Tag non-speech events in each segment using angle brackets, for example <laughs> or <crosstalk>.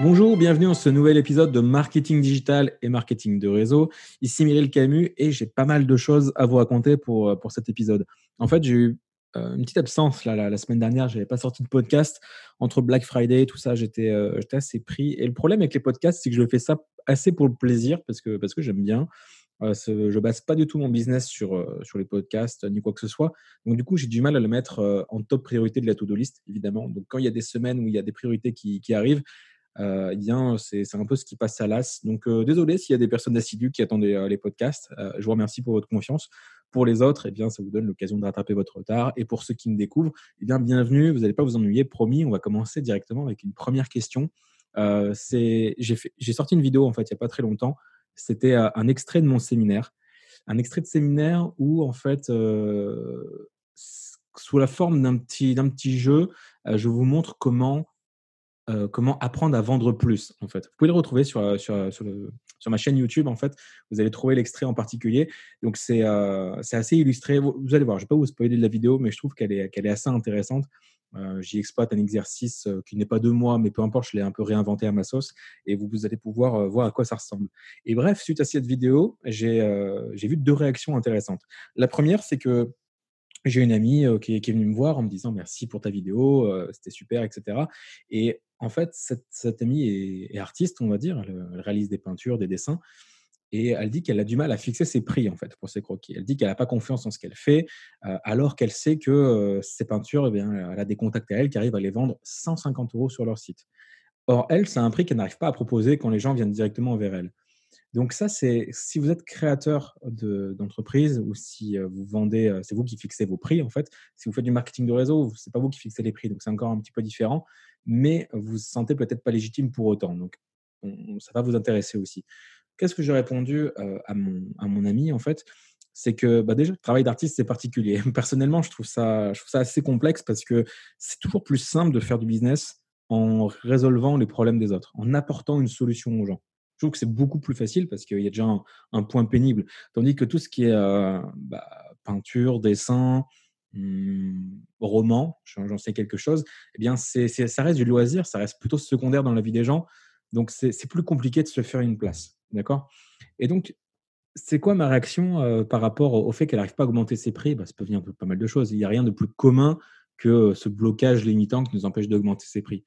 Bonjour, bienvenue dans ce nouvel épisode de Marketing Digital et Marketing de Réseau. Ici Mireille Camus et j'ai pas mal de choses à vous raconter pour, euh, pour cet épisode. En fait, j'ai eu euh, une petite absence là, la, semaine dernière, je n'avais pas sorti de podcast. Entre Black Friday et tout ça, j'étais euh, assez pris. Et le problème avec les podcasts, c'est que je fais ça assez pour le plaisir parce que, parce que j'aime bien. Je je base pas du tout mon business sur, sur les podcasts ni quoi que ce soit. Donc, du coup, j'ai du mal à le mettre en top priorité de la to-do list, évidemment. Donc, quand il y a des semaines où il y a des priorités qui, qui arrivent, euh, eh bien, c'est un peu ce qui passe à l'as. Donc, euh, désolé s'il y a des personnes assidues qui attendent euh, les podcasts. je vous remercie pour votre confiance. Pour les autres, eh bien, ça vous donne l'occasion de rattraper votre retard. Et pour ceux qui me découvrent, eh bien, bienvenue. Vous n'allez pas vous ennuyer, promis. On va commencer directement avec une première question. J'ai sorti une vidéo, en fait, il n'y a pas très longtemps. C'était un extrait de mon séminaire. Un extrait de séminaire où, en fait, sous la forme d'un petit, petit jeu, je vous montre comment comment apprendre à vendre plus, en fait. Vous pouvez le retrouver sur, sur, sur, le, sur ma chaîne YouTube, en fait. Vous allez trouver l'extrait en particulier. Donc, c'est assez illustré. Vous, allez voir, je ne vais pas vous spoiler de la vidéo, mais je trouve qu'elle est, est assez intéressante. J'y exploite un exercice qui n'est pas de moi, mais peu importe, je l'ai un peu réinventé à ma sauce et vous, vous allez pouvoir voir à quoi ça ressemble. Et bref, suite à cette vidéo, j'ai vu deux réactions intéressantes. La première, c'est que j'ai une amie qui, est venue me voir en me disant merci pour ta vidéo, c'était super, etc. Et en fait, cette, amie est, artiste, on va dire. Elle, réalise des peintures, des dessins. Et elle dit qu'elle a du mal à fixer ses prix, en fait, pour ses croquis. Elle dit qu'elle n'a pas confiance en ce qu'elle fait, alors qu'elle sait que ses peintures, eh bien, elle a des contacts à elle qui arrivent à les vendre 150 euros sur leur site. Or, elle, c'est un prix qu'elle n'arrive pas à proposer quand les gens viennent directement vers elle. Donc ça, c'est si vous êtes créateur d'entreprise ou si vous vendez, c'est vous qui fixez vos prix en fait. Si vous faites du marketing de réseau, c'est pas vous qui fixez les prix, donc c'est encore un petit peu différent. Mais vous vous sentez peut-être pas légitime pour autant, donc ça va vous intéresser aussi. Qu'est-ce que j'ai répondu à, mon, à mon ami en fait? C'est que bah déjà, le travail d'artiste, c'est particulier. <laughs> Personnellement, je trouve ça assez complexe parce que c'est toujours plus simple de faire du business en résolvant les problèmes des autres, en apportant une solution aux gens. Que c'est beaucoup plus facile parce qu'il y a déjà un, point pénible. Tandis que tout ce qui est euh, bah, peinture, dessin, hmm, roman, j'en sais quelque chose, eh bien, ça reste du loisir, ça reste plutôt secondaire dans la vie des gens. Donc, c'est, plus compliqué de se faire une place. D'accord? Et donc, c'est quoi ma réaction euh, par rapport au fait qu'elle n'arrive pas à augmenter ses prix? Bah, Ça peut venir de pas mal de choses. Il n'y a rien de plus commun que ce blocage limitant qui nous empêche d'augmenter ses prix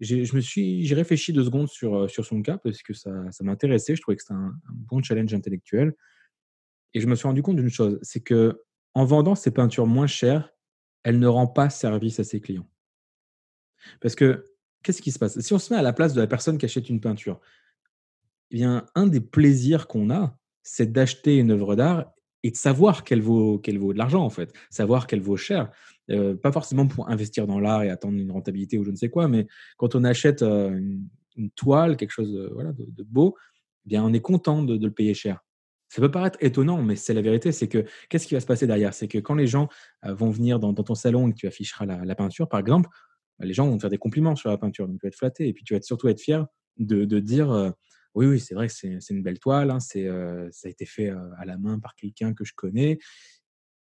je me suis, j'ai réfléchi deux secondes sur, euh, sur son cas parce que ça, ça m'intéressait. Je trouvais que c'était un, bon challenge intellectuel. Et je me suis rendu compte d'une chose, c'est que en vendant ses peintures moins chères, elle ne rend pas service à ses clients. Parce que qu'est-ce qui se passe? Si on se met à la place de la personne qui achète une peinture, eh bien, un des plaisirs qu'on a, c'est d'acheter une œuvre d'art et de savoir qu'elle vaut, qu'elle vaut de l'argent, en fait, savoir qu'elle vaut cher. Euh, pas forcément pour investir dans l'art et attendre une rentabilité ou je ne sais quoi, mais quand on achète euh, une, toile, quelque chose de, voilà, de, beau, eh bien, on est content de, le payer cher. Ça peut paraître étonnant, mais c'est la vérité. C'est que qu'est-ce qui va se passer derrière? C'est que quand les gens euh, vont venir dans, ton salon et que tu afficheras la, peinture, par exemple, bah, les gens vont te faire des compliments sur la peinture. Donc, tu vas être flatté et puis tu vas surtout être fier de, dire oui, oui, c'est vrai que c'est une belle toile, hein, ça a été fait à la main par quelqu'un que je connais.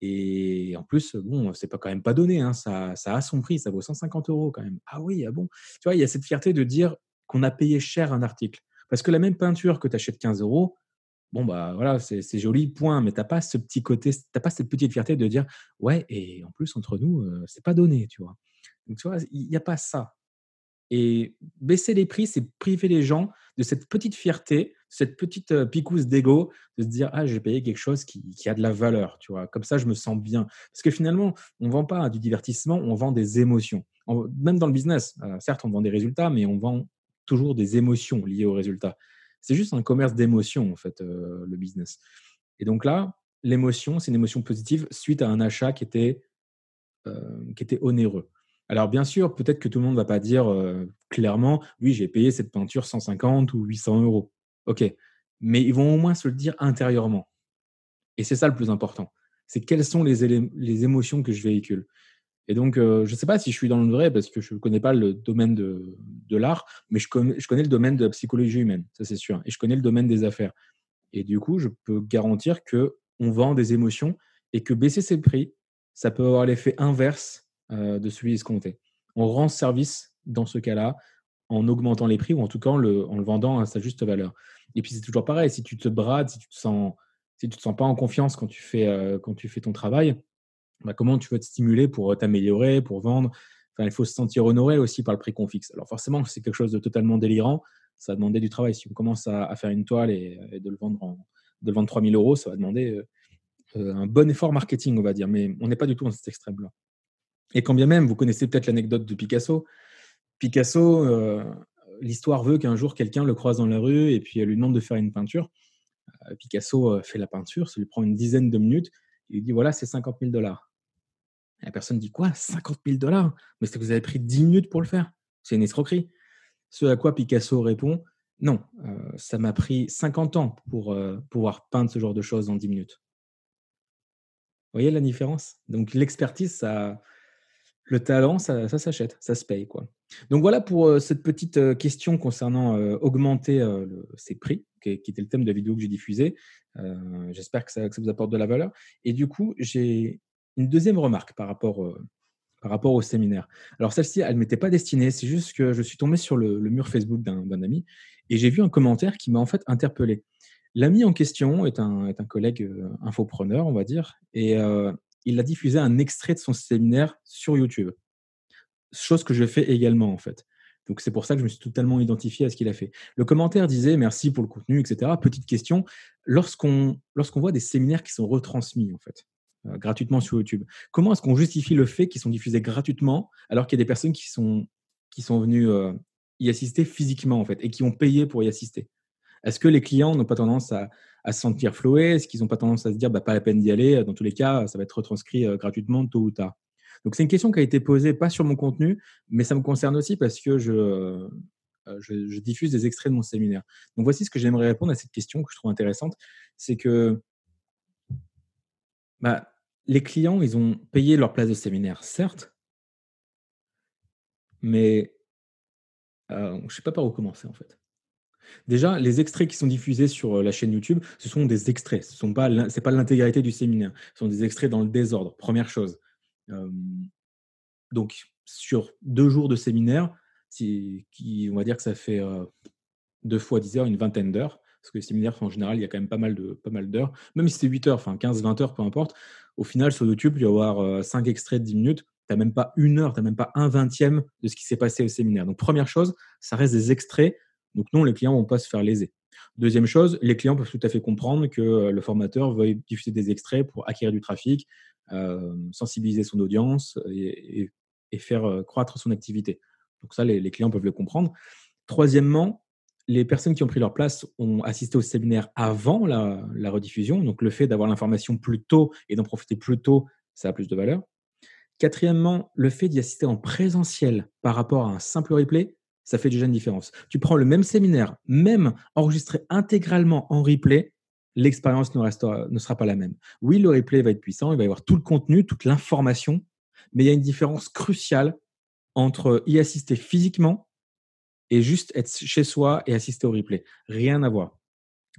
Et en plus, bon, c'est pas quand même pas donné, hein, ça, ça a son prix, ça vaut 150 euros quand même. Ah oui, ah bon. Tu vois, il y a cette fierté de dire qu'on a payé cher un article. Parce que la même peinture que tu achètes 15 euros, bon, bah voilà, c'est joli, point, mais tu n'as pas ce petit côté, tu pas cette petite fierté de dire, ouais, et en plus, entre nous, c'est pas donné, tu vois. Donc, tu vois, il n'y a pas ça. Et baisser les prix, c'est priver les gens de cette petite fierté, cette petite euh, picousse d'ego, de se dire ah j'ai payé quelque chose qui, a de la valeur, tu vois. Comme ça, je me sens bien. Parce que finalement, on vend pas du divertissement, on vend des émotions. même dans le business, euh, certes, on vend des résultats, mais on vend toujours des émotions liées aux résultats. C'est juste un commerce d'émotions en fait, euh, le business. Et donc là, l'émotion, c'est une émotion positive suite à un achat qui était qui était onéreux. Alors bien sûr, peut-être que tout le monde va pas dire clairement, oui, j'ai payé cette peinture 150 ou 800 euros. OK, mais ils vont au moins se le dire intérieurement. Et c'est ça le plus important. C'est quelles sont les, les, émotions que je véhicule. Et donc, je ne sais pas si je suis dans le vrai parce que je ne connais pas le domaine de, de l'art, mais je connais, je connais le domaine de la psychologie humaine, ça c'est sûr. Et je connais le domaine des affaires. Et du coup, je peux garantir que on vend des émotions et que baisser ses prix, ça peut avoir l'effet inverse euh, de celui escompté. On rend service dans ce cas-là en augmentant les prix ou en tout cas en le, en le vendant à sa juste valeur. Et puis c'est toujours pareil, si tu te brades, si tu te sens, si tu te sens pas en confiance quand tu fais, euh, quand tu fais ton travail, bah, comment tu vas te stimuler pour euh, t'améliorer, pour vendre? Enfin, Il faut se sentir honoré aussi par le prix qu'on fixe. Alors forcément, c'est quelque chose de totalement délirant. Ça va demander du travail. Si on commence à, faire une toile et, de le vendre en, de le vendre 3000 euros, ça va demander euh, un bon effort marketing, on va dire. Mais on n'est pas du tout dans cet extrême-là. Et quand bien même, vous connaissez peut-être l'anecdote de Picasso. Picasso, l'histoire veut qu'un jour quelqu'un le croise dans la rue et puis lui demande de faire une peinture. Euh, Picasso euh, fait la peinture, ça lui prend une dizaine de minutes. Il lui dit voilà, c'est 50 000 dollars. La personne dit quoi 50 000 dollars? Mais c'est que vous avez pris 10 minutes pour le faire. C'est une escroquerie. Ce à quoi Picasso répond non, euh, ça m'a pris 50 ans pour pouvoir peindre ce genre de choses en 10 minutes. Vous voyez la différence? Donc l'expertise, ça, le talent, ça, s'achète, ça se paye. Quoi. Donc voilà pour euh, cette petite euh, question concernant euh, augmenter ses prix, qui, était le thème de la vidéo que j'ai diffusée. J'espère que ça, vous apporte de la valeur. Et du coup, j'ai une deuxième remarque par rapport, par rapport au séminaire. Alors celle-ci, elle ne m'était pas destinée, c'est juste que je suis tombé sur le, mur Facebook d'un ami et j'ai vu un commentaire qui m'a en fait interpellé. L'ami en question est un, est un collègue infopreneur, on va dire, et il a diffusé un extrait de son séminaire sur YouTube. Chose que je fais également, en fait. Donc, c'est pour ça que je me suis totalement identifié à ce qu'il a fait. Le commentaire disait merci pour le contenu, etc. Petite question. Lorsqu'on voit des séminaires qui sont retransmis, en fait, euh, gratuitement sur YouTube, comment est-ce qu'on justifie le fait qu'ils sont diffusés gratuitement alors qu'il y a des personnes qui sont, qui venues euh, y assister physiquement, en fait, et qui ont payé pour y assister? Est-ce que les clients n'ont pas tendance à, se sentir floués? Est-ce qu'ils n'ont pas tendance à se dire bah, pas la peine d'y aller Dans tous les cas, ça va être retranscrit euh, gratuitement tôt ou tard? Donc c'est une question qui a été posée pas sur mon contenu, mais ça me concerne aussi parce que je, euh, diffuse des extraits de mon séminaire. Donc voici ce que j'aimerais répondre à cette question que je trouve intéressante, c'est que bah, les clients, ils ont payé leur place de séminaire, certes, mais euh, je ne sais pas par où commencer en fait. Déjà, les extraits qui sont diffusés sur euh, la chaîne YouTube, ce sont des extraits. Ce n'est pas, l'intégralité du séminaire. Ce sont des extraits dans le désordre, première chose. donc, sur deux jours de séminaire, qui, on va dire que ça fait euh, deux fois 10 heures, une vingtaine d'heures. Parce que les séminaires, en général, il y a quand même pas mal, de, pas mal d'heures. Même si c'est 8 heures, enfin 15, 20 heures, peu importe. Au final, sur YouTube, il va y avoir 5 euh, extraits de 10 minutes. Tu n'as même pas une heure, tu n'as même pas un vingtième de ce qui s'est passé au séminaire. Donc, première chose, ça reste des extraits donc non, les clients ne vont pas se faire léser. Deuxième chose, les clients peuvent tout à fait comprendre que euh, le formateur veuille diffuser des extraits pour acquérir du trafic, euh, sensibiliser son audience et, faire euh, croître son activité. Donc ça, les, clients peuvent le comprendre. Troisièmement, les personnes qui ont pris leur place ont assisté au séminaire avant la, la rediffusion. Donc le fait d'avoir l'information plus tôt et d'en profiter plus tôt, ça a plus de valeur. Quatrièmement, le fait d'y assister en présentiel par rapport à un simple replay, ça fait déjà une différence. Tu prends le même séminaire, même enregistré intégralement en replay, l'expérience ne, sera pas la même. Oui, le replay va être puissant, il va y avoir tout le contenu, toute l'information, mais il y a une différence cruciale entre y assister physiquement et juste être chez soi et assister au replay. Rien à voir.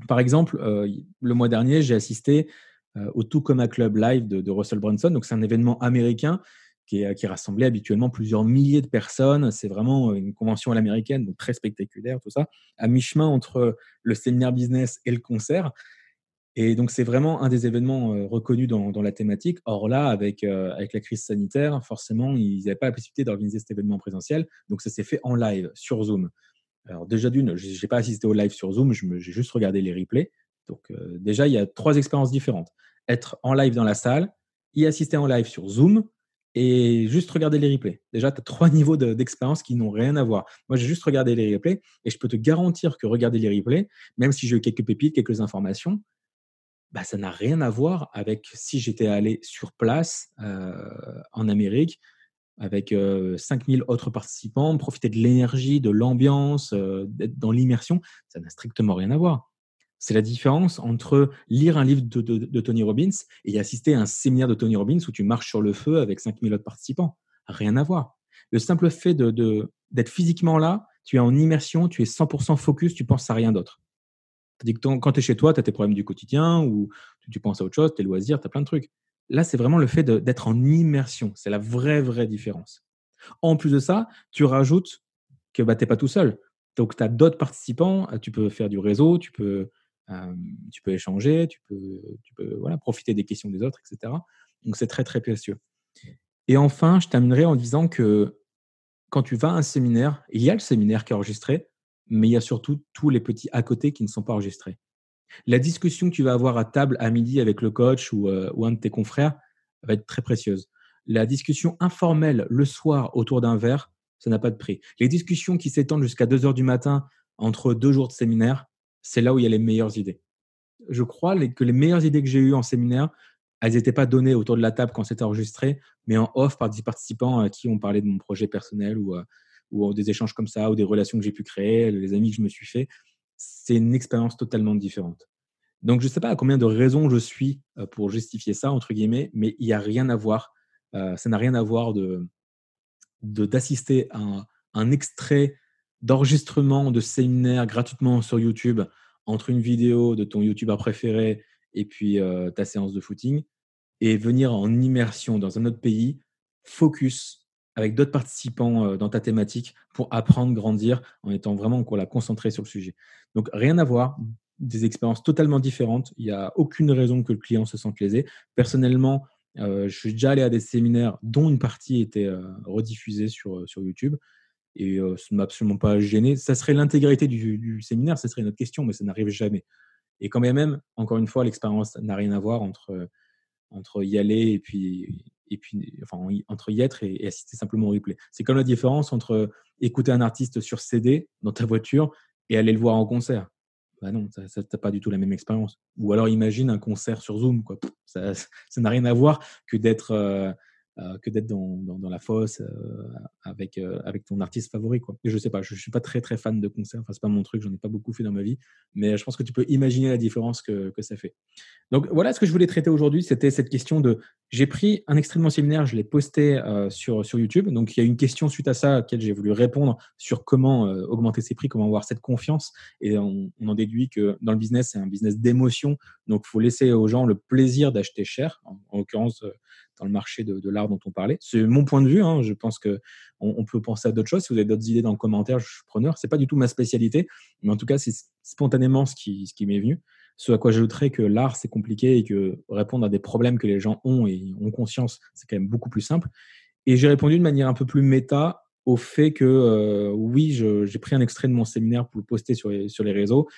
Par exemple, euh, le mois dernier, j'ai assisté euh, au Tucumã Club Live de, de Russell Brunson. Donc, c'est un événement américain qui, rassemblait habituellement plusieurs milliers de personnes. C'est vraiment une convention à l'américaine, donc très spectaculaire, tout ça, à mi-chemin entre le séminaire business et le concert. Et donc, c'est vraiment un des événements euh, reconnus dans, la thématique. Or là, avec, euh, avec la crise sanitaire, forcément, ils n'avaient pas la possibilité d'organiser cet événement présentiel. Donc, ça s'est fait en live sur Zoom. Alors, déjà d'une, je n'ai pas assisté au live sur Zoom, j'ai juste regardé les replays. Donc, euh, déjà, il y a trois expériences différentes. Être en live dans la salle, y assister en live sur Zoom et juste regarder les replays. Déjà, tu as trois <laughs> niveaux d'expérience qui n'ont rien à voir. Moi, j'ai juste regardé les replays et je peux te garantir que regarder les replays, même si j'ai eu quelques pépites, quelques informations, bah, ça n'a rien à voir avec si j'étais allé sur place euh, en Amérique avec 5000 euh, autres participants, profiter de l'énergie, de l'ambiance, euh, d'être dans l'immersion. Ça n'a strictement rien à voir. C'est la différence entre lire un livre de, Tony Robbins et assister à un séminaire de Tony Robbins où tu marches sur le feu avec 5000 autres participants. Rien à voir. Le simple fait d'être physiquement là, tu es en immersion, tu es 100% focus, tu penses à rien d'autre. quand tu es chez toi, tu as tes problèmes du quotidien ou tu, penses à autre chose, tes loisirs, tu as plein de trucs. Là, c'est vraiment le fait d'être en immersion. C'est la vraie, vraie différence. En plus de ça, tu rajoutes que bah, tu n'es pas tout seul. Donc, tu as d'autres participants, tu peux faire du réseau, tu peux, tu peux échanger, tu peux, voilà, profiter des questions des autres, etc. Donc, c'est très, très précieux. Et enfin, je terminerai en disant que quand tu vas à un séminaire, il y a le séminaire qui est enregistré, mais il y a surtout tous les petits à côté qui ne sont pas enregistrés. La discussion que tu vas avoir à table à midi avec le coach ou, ou un de tes confrères va être très précieuse. La discussion informelle le soir autour d'un verre, ça n'a pas de prix. Les discussions qui s'étendent jusqu'à 2 heures du matin entre deux jours de séminaire, c'est là où il y a les meilleures idées. Je crois que les meilleures idées que j'ai eues en séminaire, elles n'étaient pas données autour de la table quand c'était enregistré, mais en off par des participants à qui on parlait de mon projet personnel ou, euh, ou des échanges comme ça, ou des relations que j'ai pu créer, les amis que je me suis fait. C'est une expérience totalement différente. Donc, je ne sais pas à combien de raisons je suis euh, pour justifier ça, entre guillemets, mais il n'y a rien à voir. Euh, ça n'a rien à voir de d'assister à un extrait d'enregistrement de séminaire gratuitement sur YouTube entre une vidéo de ton YouTuber préféré et puis ta séance de footing et venir en immersion dans un autre pays, focus avec d'autres participants dans ta thématique pour apprendre, grandir en étant vraiment la concentré sur le sujet. Donc rien à voir, des expériences totalement différentes. Il n'y a aucune raison que le client se sente lésé. Personnellement, je suis déjà allé à des séminaires dont une partie était rediffusée sur, sur YouTube et ça ne m'a absolument pas gêné. Ça serait l'intégralité du, séminaire, ce serait une autre question, mais ça n'arrive jamais. Et quand même, encore une fois, l'expérience n'a rien à voir entre, entre y aller et puis, entre y être et, assister simplement au replay. C'est comme la différence entre écouter un artiste sur CD dans ta voiture et aller le voir en concert. Bah non, ça n'a pas du tout la même expérience. Ou alors imagine un concert sur Zoom. Ça n'a rien à voir que d'être euh, que d'être dans, dans, la fosse euh, avec, euh, avec ton artiste favori. Quoi. Et je sais pas, je, ne suis pas très très fan de concerts, enfin, c'est pas mon truc, j'en ai pas beaucoup fait dans ma vie, mais je pense que tu peux imaginer la différence que, que ça fait. Donc voilà ce que je voulais traiter aujourd'hui, c'était cette question de j'ai pris un extrait de séminaire, je l'ai posté sur, sur YouTube. Donc, il y a une question suite à ça à laquelle j'ai voulu répondre sur comment augmenter ses prix, comment avoir cette confiance. Et on, en déduit que dans le business, c'est un business d'émotion. Donc, il faut laisser aux gens le plaisir d'acheter cher. En l'occurrence, dans le marché de, l'art dont on parlait. C'est mon point de vue. Hein. Je pense que on, peut penser à d'autres choses. Si vous avez d'autres idées dans le commentaire, je suis preneur. C'est pas du tout ma spécialité, mais en tout cas, c'est spontanément ce qui, m'est venu. Ce à quoi j'ajouterais que l'art, c'est compliqué et que répondre à des problèmes que les gens ont et ont conscience, c'est quand même beaucoup plus simple. Et j'ai répondu de manière un peu plus méta au fait que euh, oui, j'ai pris un extrait de mon séminaire pour le poster sur les, sur les réseaux.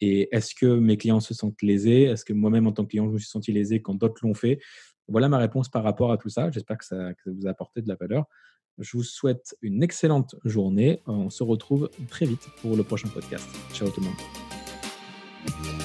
Et est-ce que mes clients se sentent lésés? Est-ce que moi-même, en tant que client, je me suis senti lésé quand d'autres l'ont fait? Voilà ma réponse par rapport à tout ça. J'espère que ça, vous a apporté de la valeur. Je vous souhaite une excellente journée. On se retrouve très vite pour le prochain podcast. Ciao tout le monde.